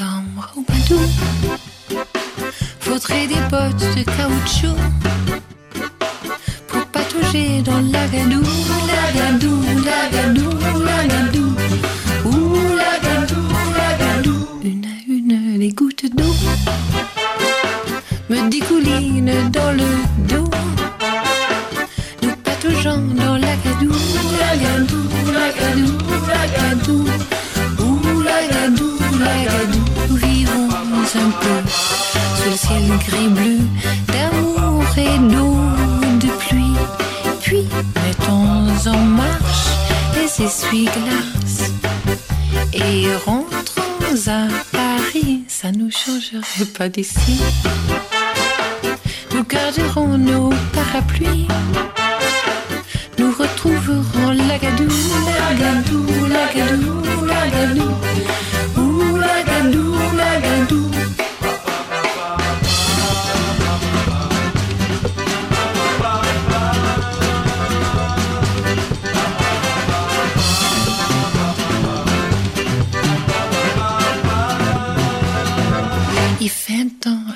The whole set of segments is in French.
septembre au Padoue. Faudrait des bottes de caoutchouc pour patauger dans l'agadou, l'agadou, l'agadou, l'agadou. Ciel gris-bleu d'amour et d'eau de pluie. Puis mettons en marche les essuie-glaces et rentrons à Paris. Ça nous changerait pas d'ici. Nous garderons nos parapluies. Nous retrouverons l'agadou, l'agadou, l'agadou, l'agadou. Ouh, l'agadou, l'agadou.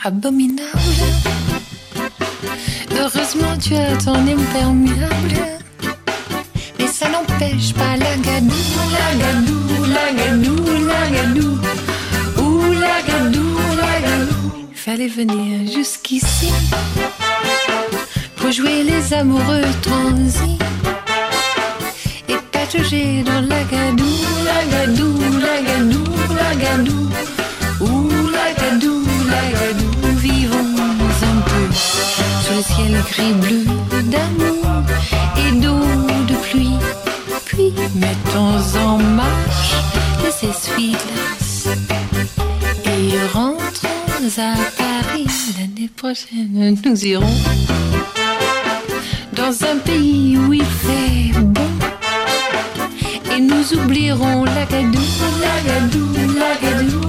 Abominable. Heureusement, tu as ton imperméable. Mais ça n'empêche pas la gadou, la gadou, la gadou, la gadou. La gadou, la gadou. Fallait venir jusqu'ici pour jouer les amoureux transis et patauger dans la gadou, la gadou, la gadou, la gadou. Ouh, la gadou, la gadou. Vivons un peu sous le ciel gris-bleu d'amour et d'eau de pluie. Puis mettons en marche les essuie-glaces et rentrons à Paris. L'année prochaine, nous irons dans un pays où il fait bon. Et nous oublierons la gadou, la gadou, la.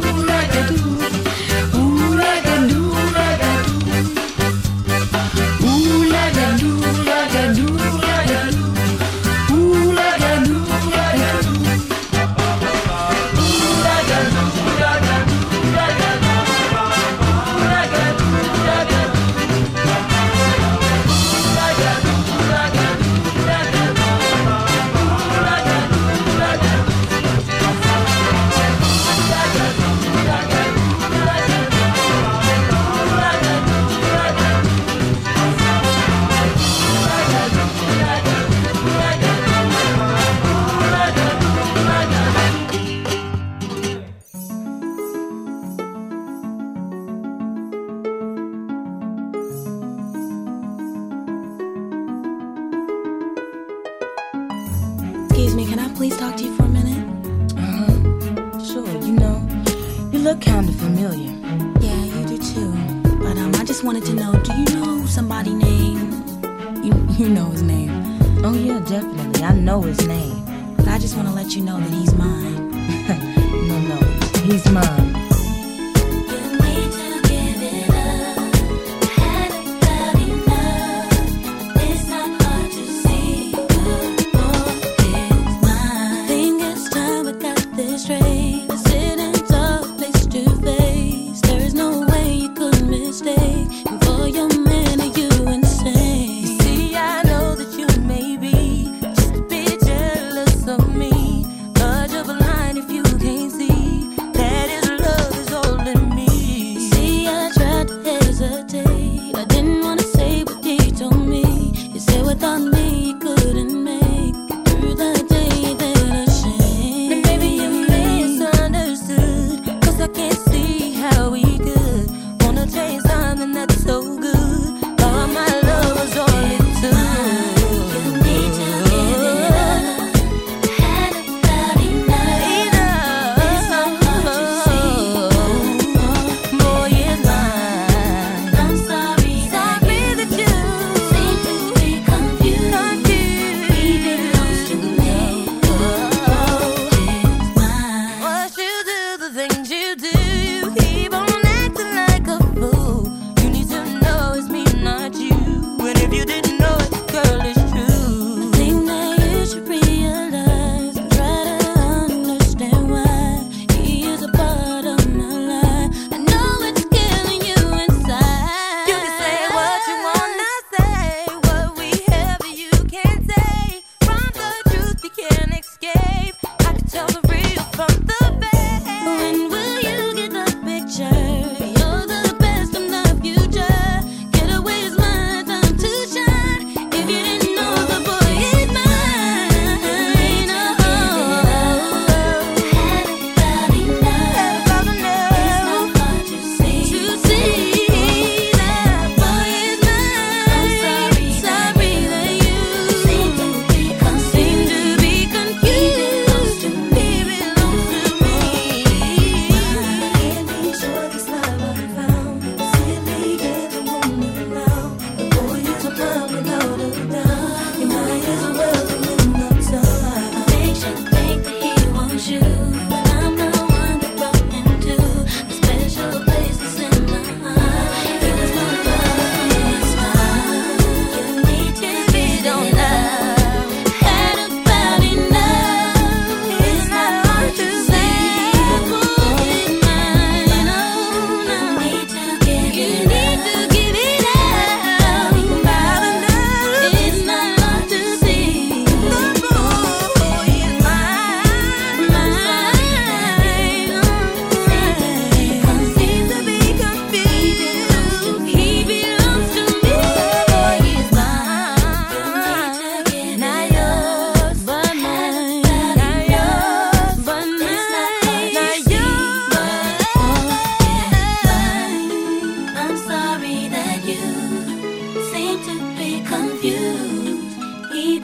Know, do you know somebody named? You you know his name. Oh yeah, definitely. I know his name. But I just want to let you know that he's mine. No, no, he's mine.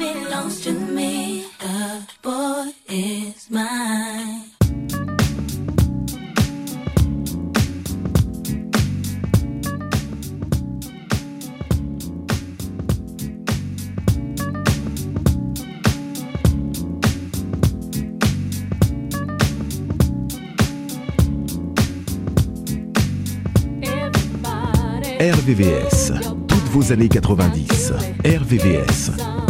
belongs to me. The boy is mine. RVVS, toutes vos années 90. RVVS.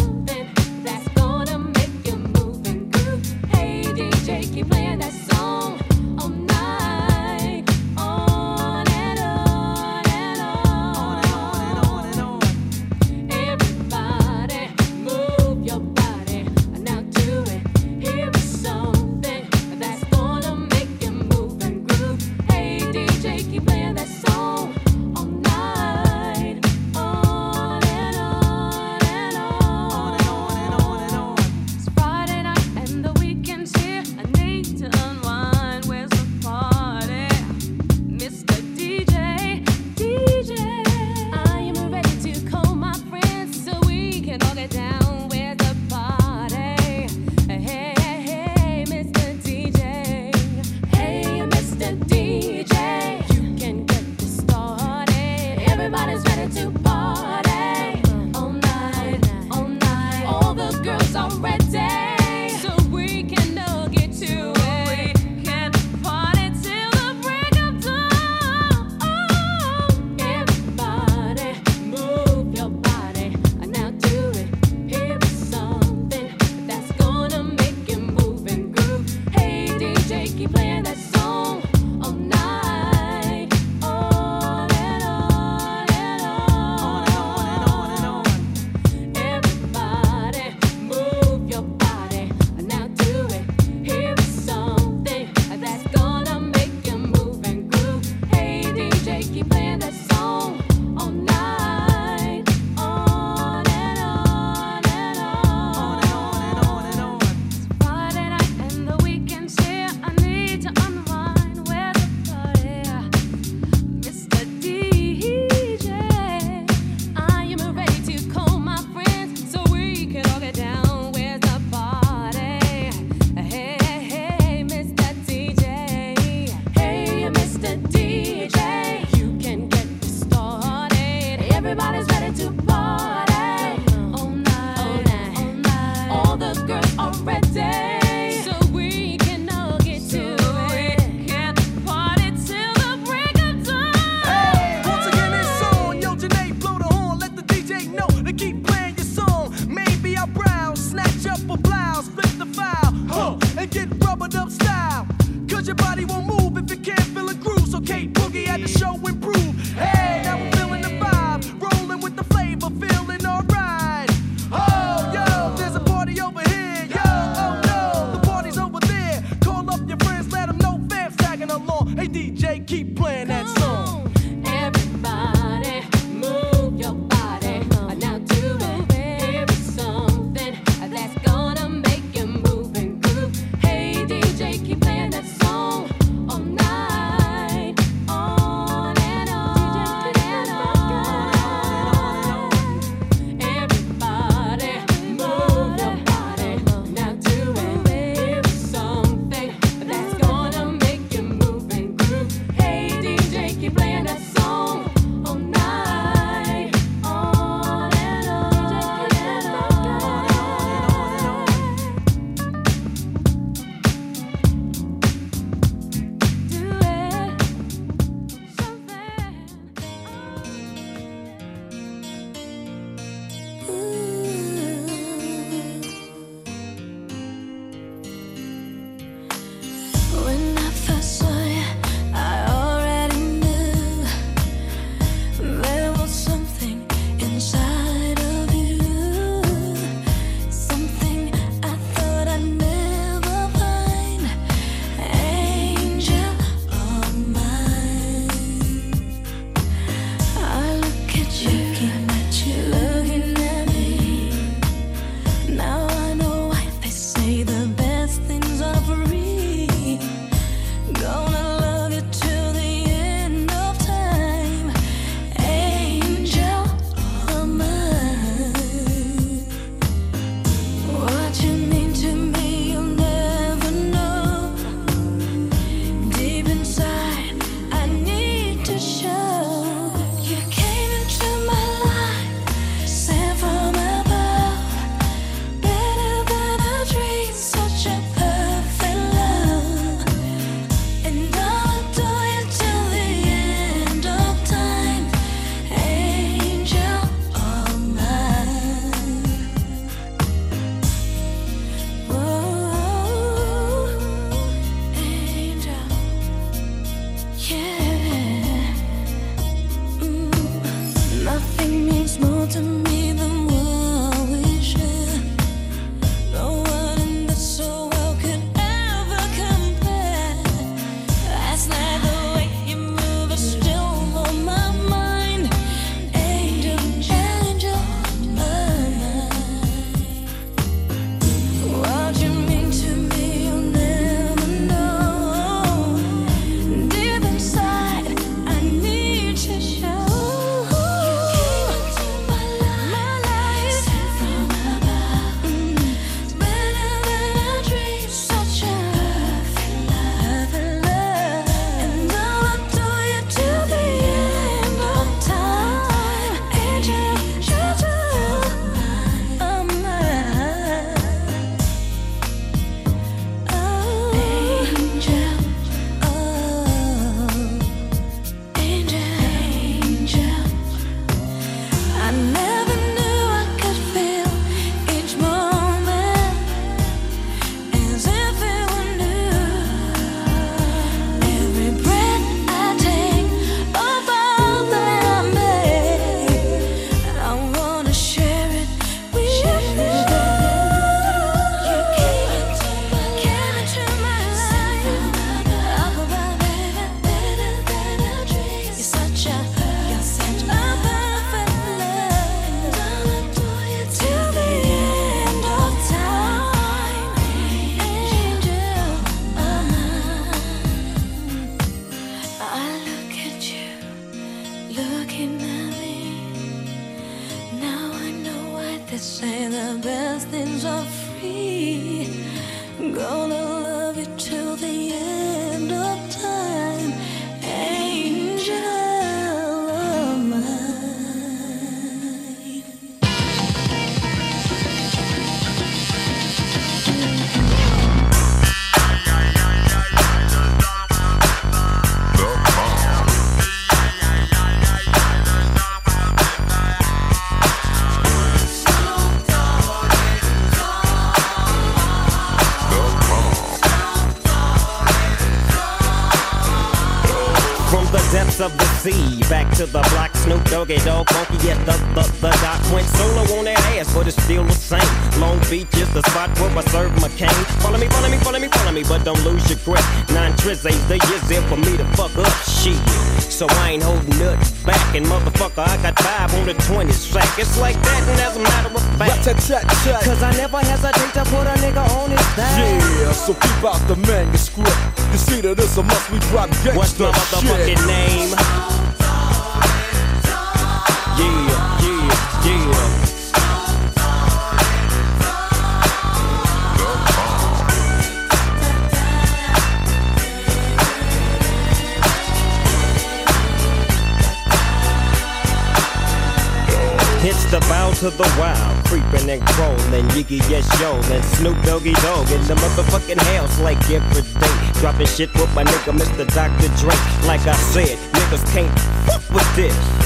It's the bow to the wild, creeping and crawling, Yiggy yes yo, and Snoop Doggy Dog in the motherfucking house like every day. Dropping shit with my nigga Mr. Dr. Dre. Like I said, niggas can't fuck with this.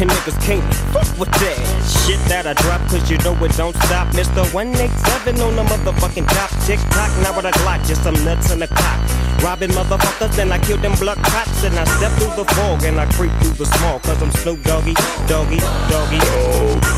And niggas can't fuck with that shit that I drop, cause you know it don't stop. Mr. 187 on the motherfucking top. Tick tock, now with a Glock, just some nuts in the cock. Robbing motherfuckers, then I kill them blood cops. And I step through the fog and I creep through the small, cause I'm Snoop Doggy, Doggy, Doggy. Now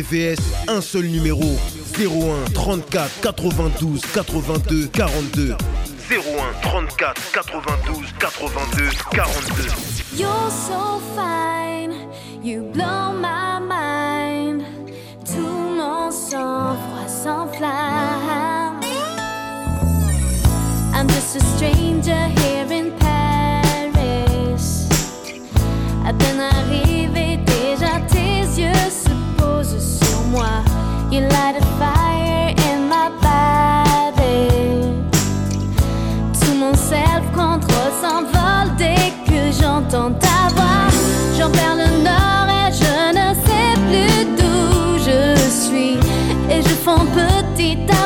RVVS, un seul numéro 01 34 92 82 42. 01 34 92 82 42. You're so fine, you blow my mind. Tout mon sang-froid s'enflamme. I'm just a stranger here in Paris. À peine arrivé, déjà tes yeux moi. You light a fire in my body. Tout mon self-control s'envole dès que j'entends ta voix. J'en perds le nord et je ne sais plus d'où je suis. Et je fonds petit à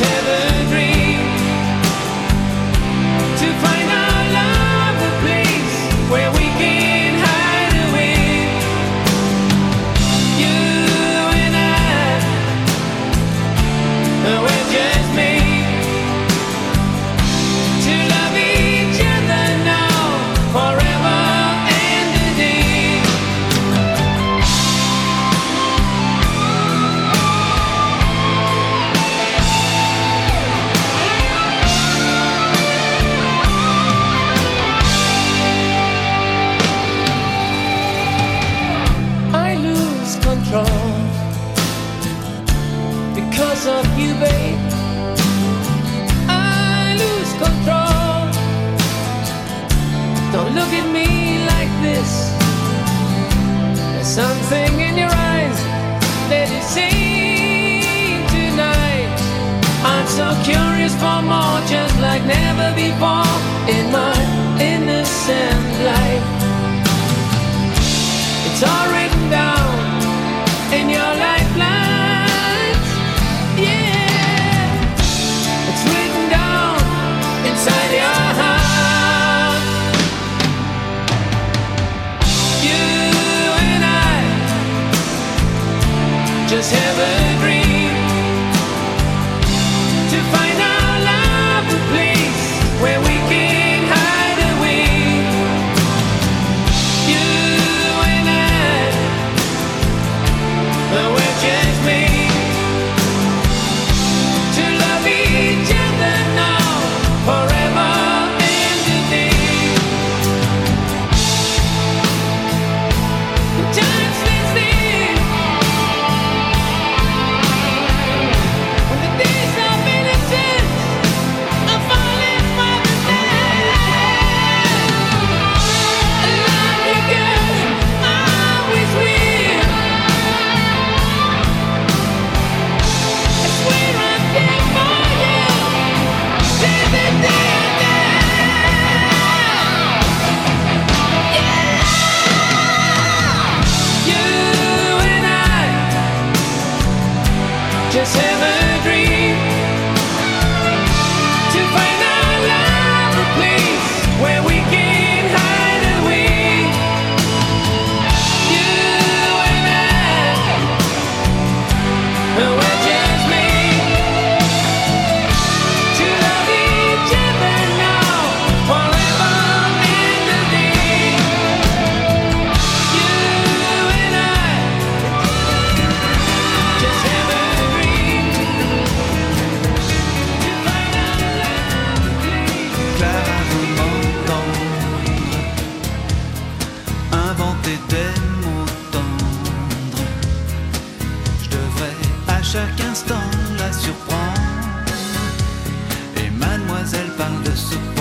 heaven. Something in your eyes that you see tonight. I'm so curious for more, just like never before in my innocent life. It's already. just have a dream. la surprend. Et mademoiselle parle de ce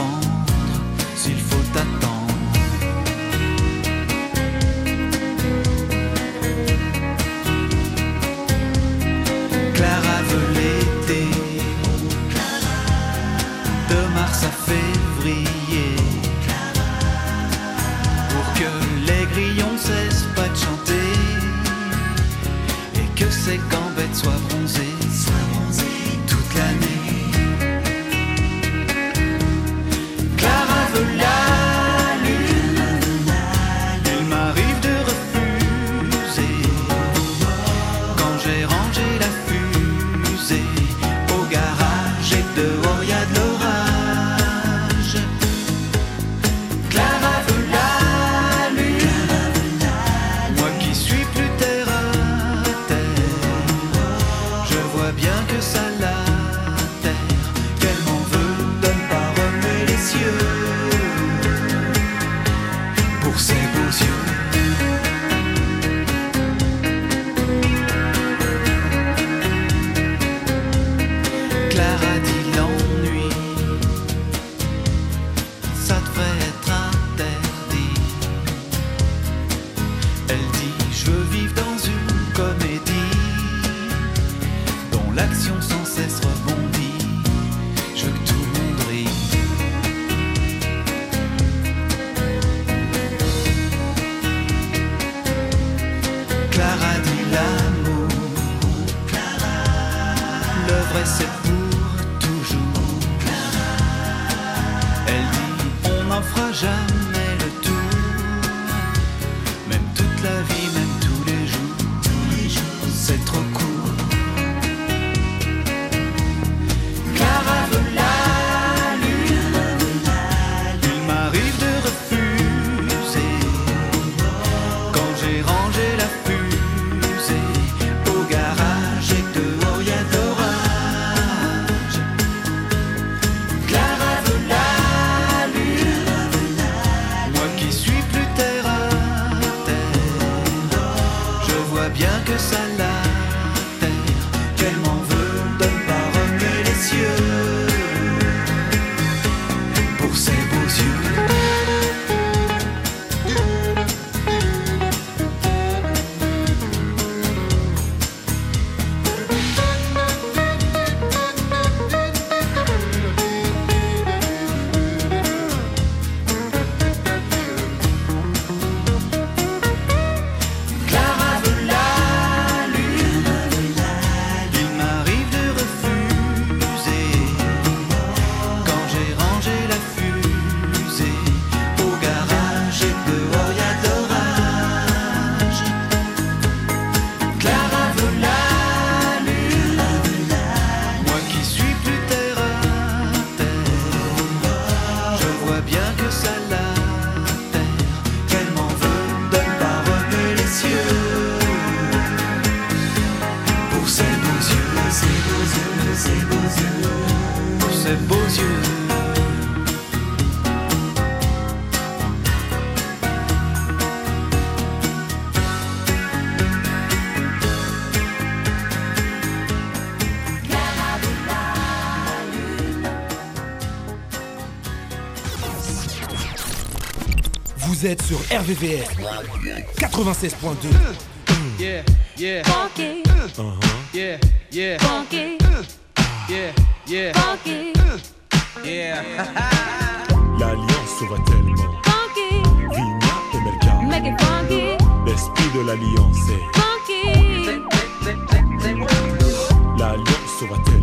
jamais Vous êtes sur RVVS 96.2. Yeah, yeah, Funky, yeah, yeah, funky, yeah, yeah, funky, yeah. L'alliance se voit tellement. funky, Vigna et Melka. make it funky, L'esprit de l'alliance est. funky, L'alliance se voit tellement.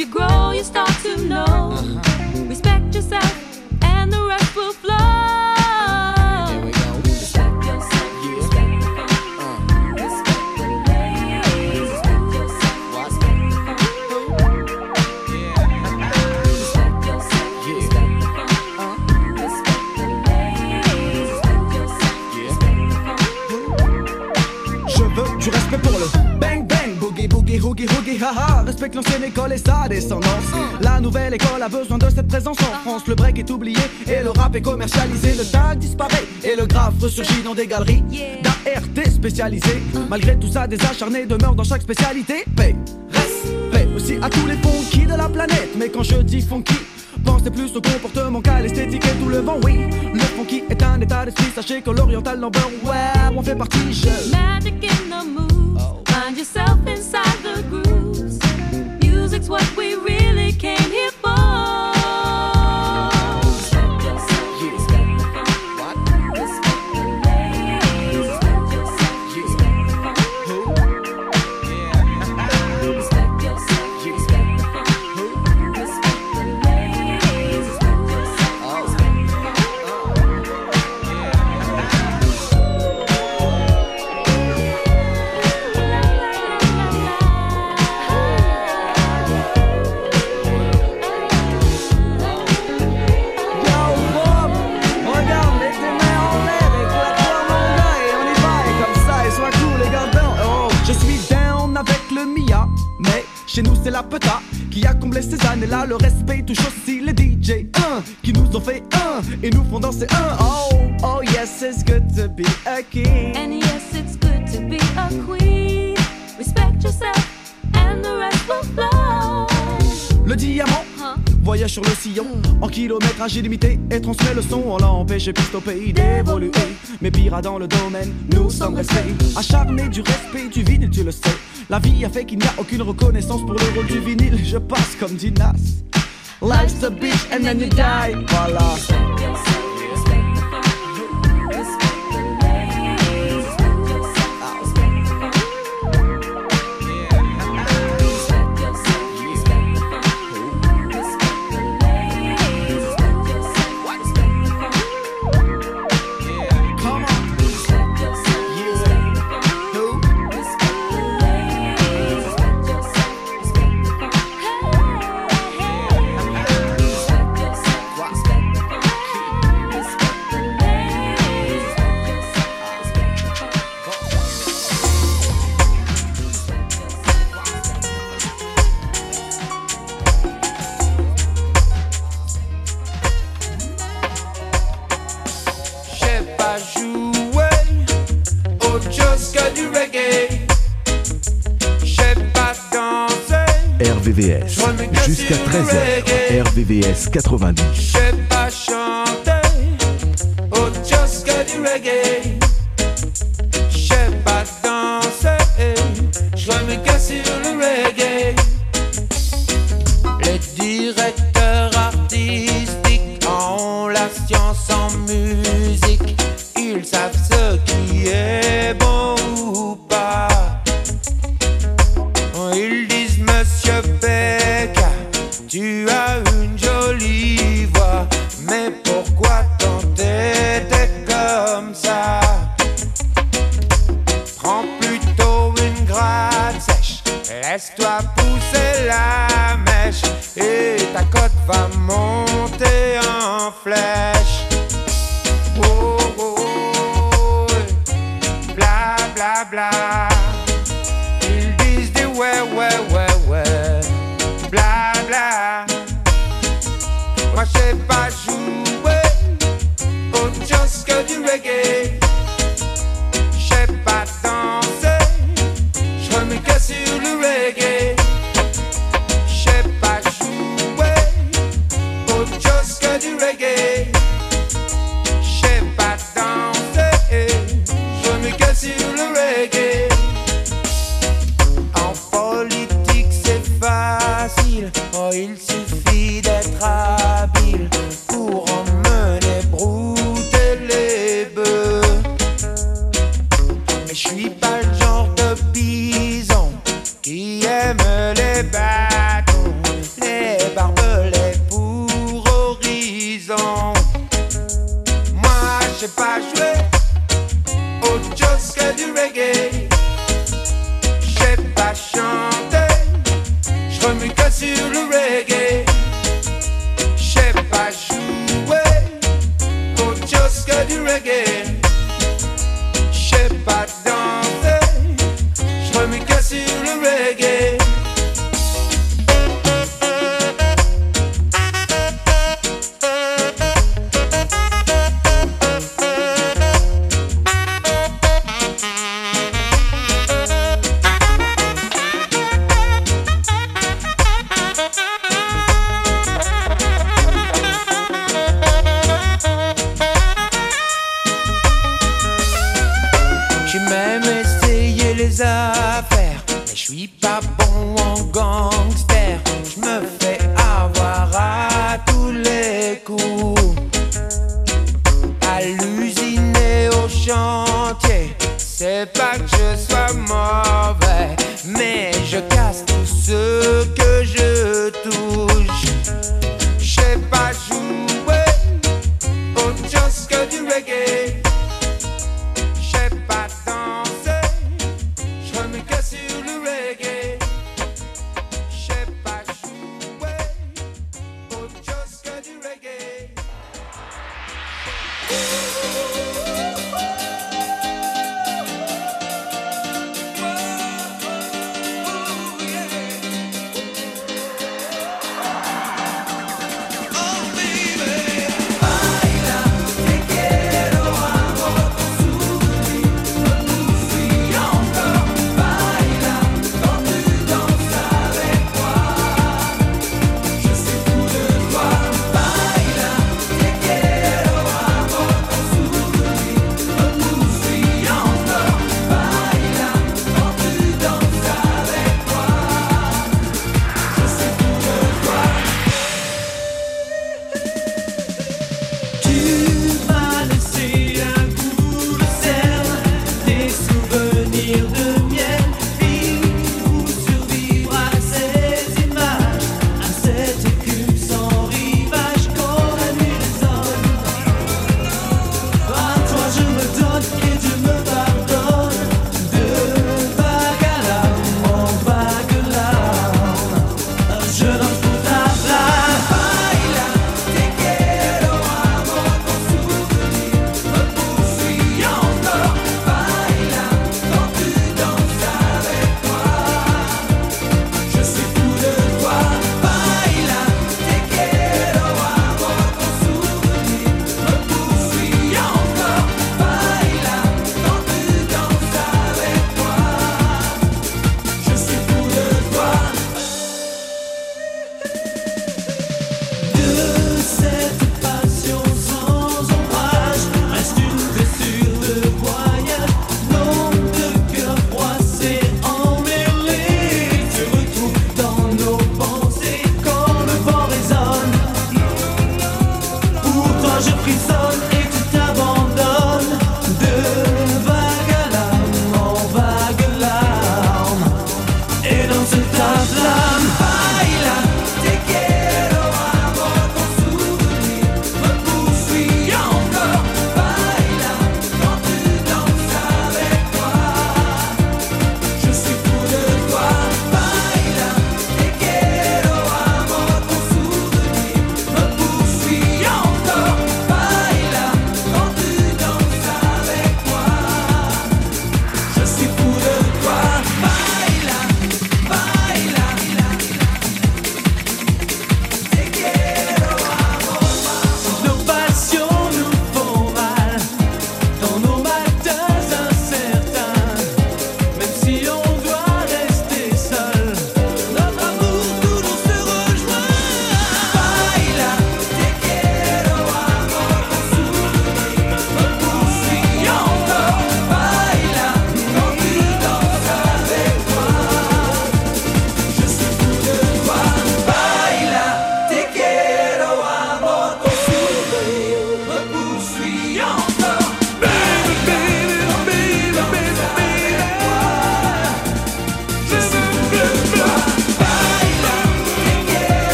You grow, you start to know. Uh-huh. Respect yourself, and the rest will haha, respecte l'ancienne école et sa descendance. La nouvelle école a besoin de cette présence en France. Le break est oublié et le rap est commercialisé. Le tag disparaît et le graphe ressurgit dans des galeries d'ART spécialisées. Malgré tout ça, des acharnés demeurent dans chaque spécialité. Paix, respect aussi à tous les funky de la planète. Mais quand je dis funky, Pensez plus au comportement qu'à l'esthétique et tout le vent, oui. Le funky est un état d'esprit, sachez que l'oriental number, ouais, on fait partie, je. Magic in the mood. Find yourself inside the grooves. Music's what we really c'est la peta qui a comblé ces années-là. Le respect touche aussi les DJ 1 qui nous ont fait un et nous font danser un. Oh, oh yes, it's good to be a king. And yes, it's good to be a queen. Respect yourself, and the rest will flow. Le diamant voyage sur le sillon en kilométrage illimité et transmet le son. On l'a empêché piste au pays d'évoluer. Mais pire dans le domaine, nous sommes restés acharnés du respect du vinyle, tu le sais. La vie a fait qu'il n'y a aucune reconnaissance pour le rôle du vinyle. Je passe comme Dinas. Life's a bitch and then you die. Voilà. 90. Va monter en flèche.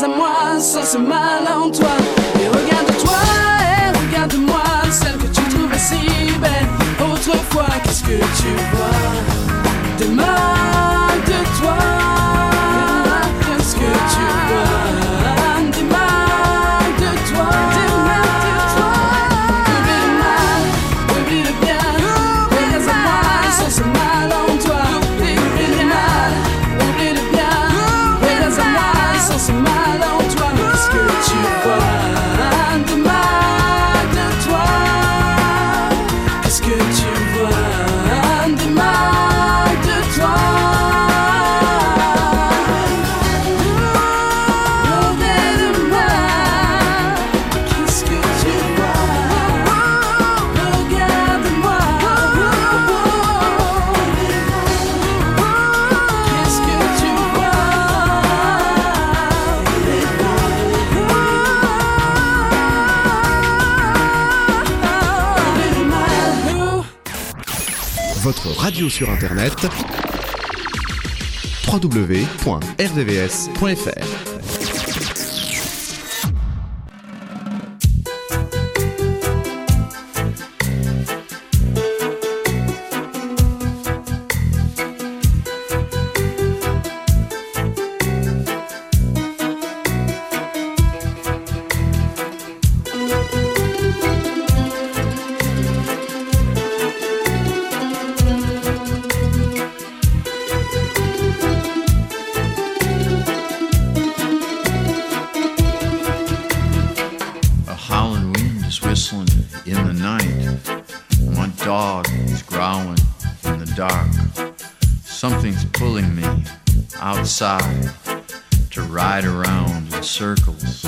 à moi sans ce mal en toi. Et regarde-toi et regarde-moi, celle que tu trouvais si belle autrefois. Qu'est-ce que tu vois? internet www.rdvs.fr. to ride around in circles.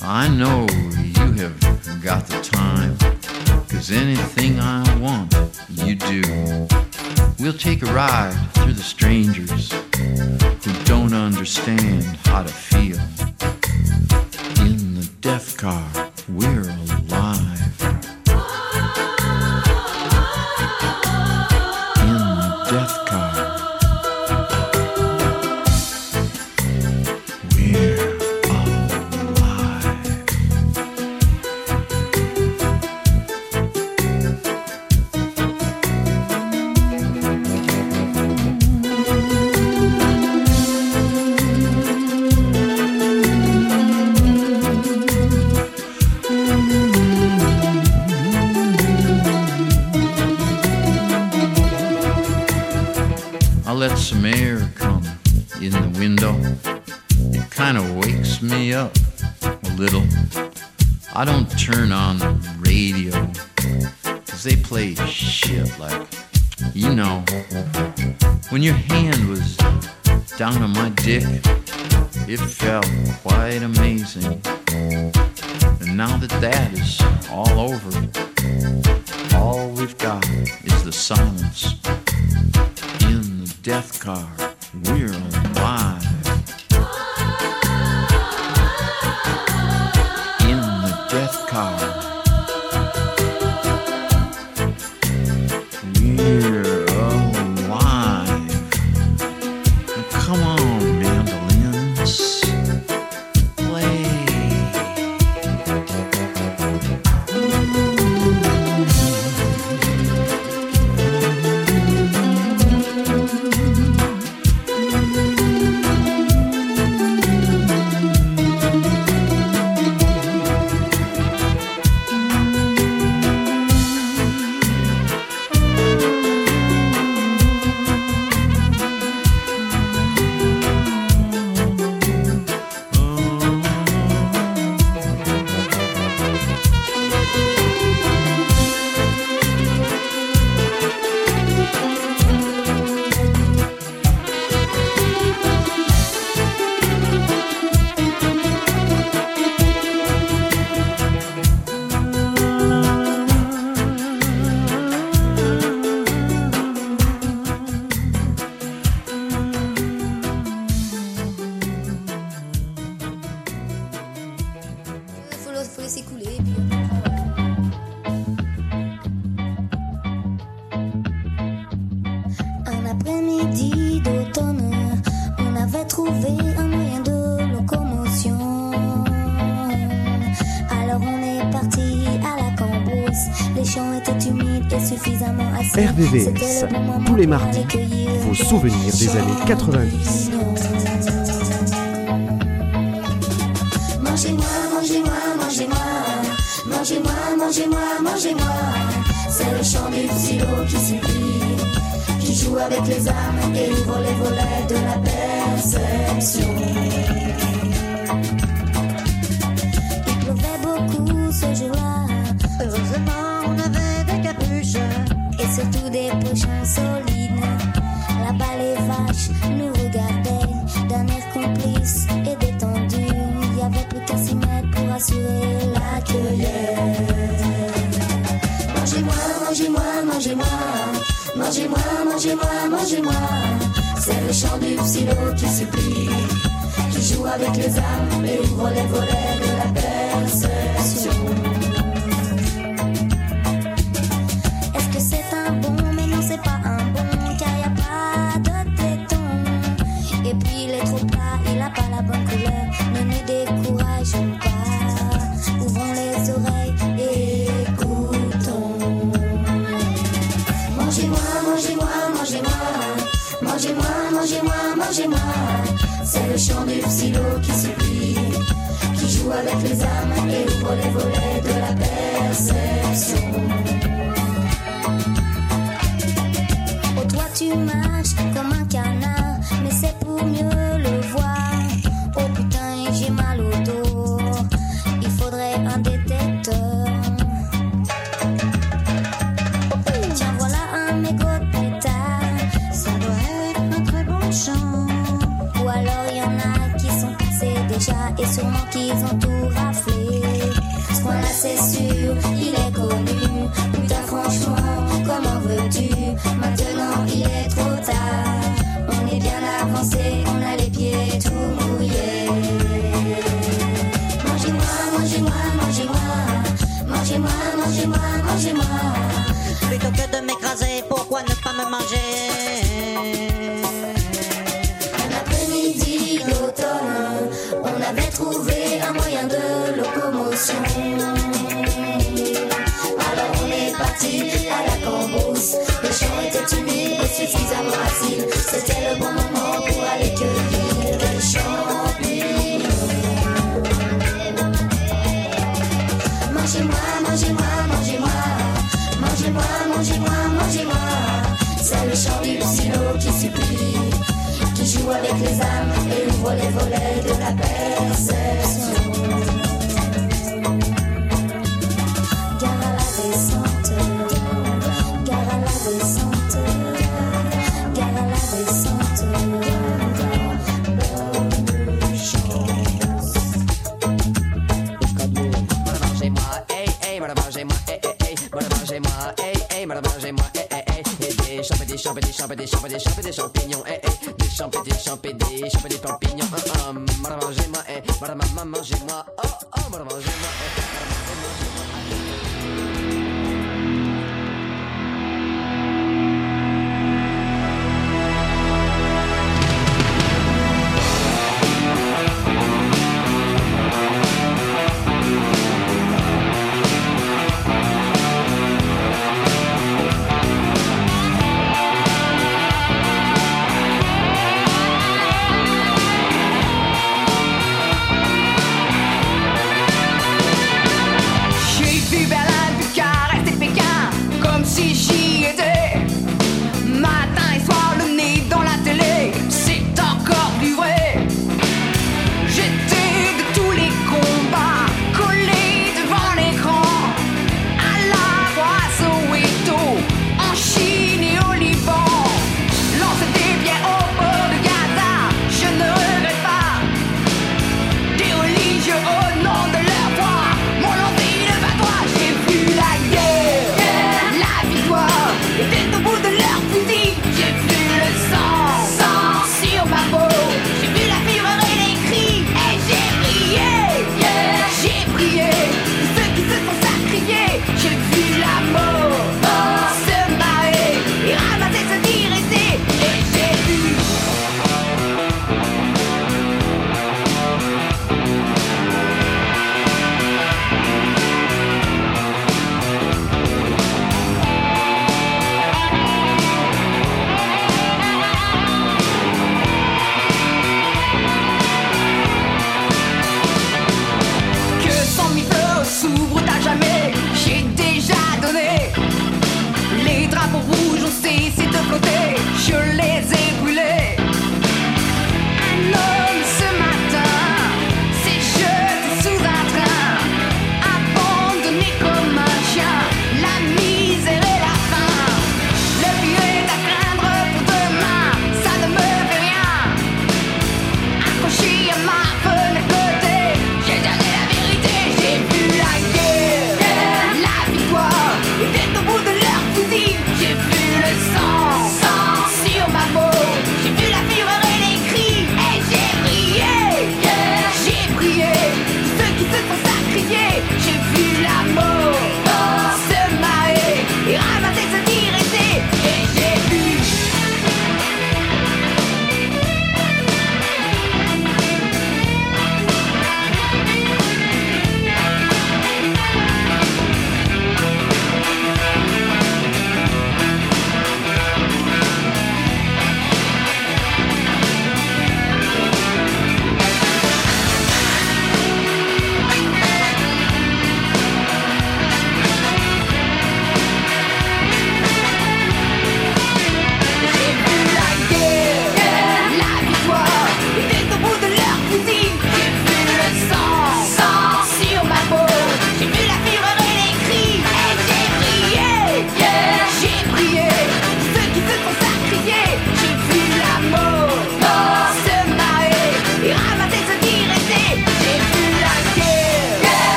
I know you have got the time, cause anything I want, you do. We'll take a ride through the strangers who don't understand how to feel. death car. Yeah. 90. Mangez-moi, mangez-moi, mangez-moi. Mangez-moi, mangez-moi, mangez-moi. C'est le chant du silo qui supplie, qui joue avec les âmes et ouvre les volets de la perception. Il pleuvait beaucoup ce jour-là. Heureusement, on avait des capuches et surtout des pochons solides. Là-bas, les vaches nous regardaient d'un air complice et détendu. Y avait plus qu'à s'y mettre pour assurer la cueillette. Mangez-moi, mangez-moi, mangez-moi. Mangez-moi, mangez-moi, mangez-moi. C'est le chant du psylo qui supplie, qui joue avec les âmes et ouvre les volets de la perception. Décourageons pas. Ouvrons les oreilles et écoutons. Mangez-moi, mangez-moi, mangez-moi. Mangez-moi, mangez-moi, mangez-moi. C'est le chant du silo qui supplie, qui joue avec les âmes et ouvre les volets de la perception. Oh, toi tu qu'ils ont tout raflé. Ce coin-là, c'est sûr, Esquisamos des champs, champs, des champignons, hey, hey, des champs, des champs, des champs, des champignons,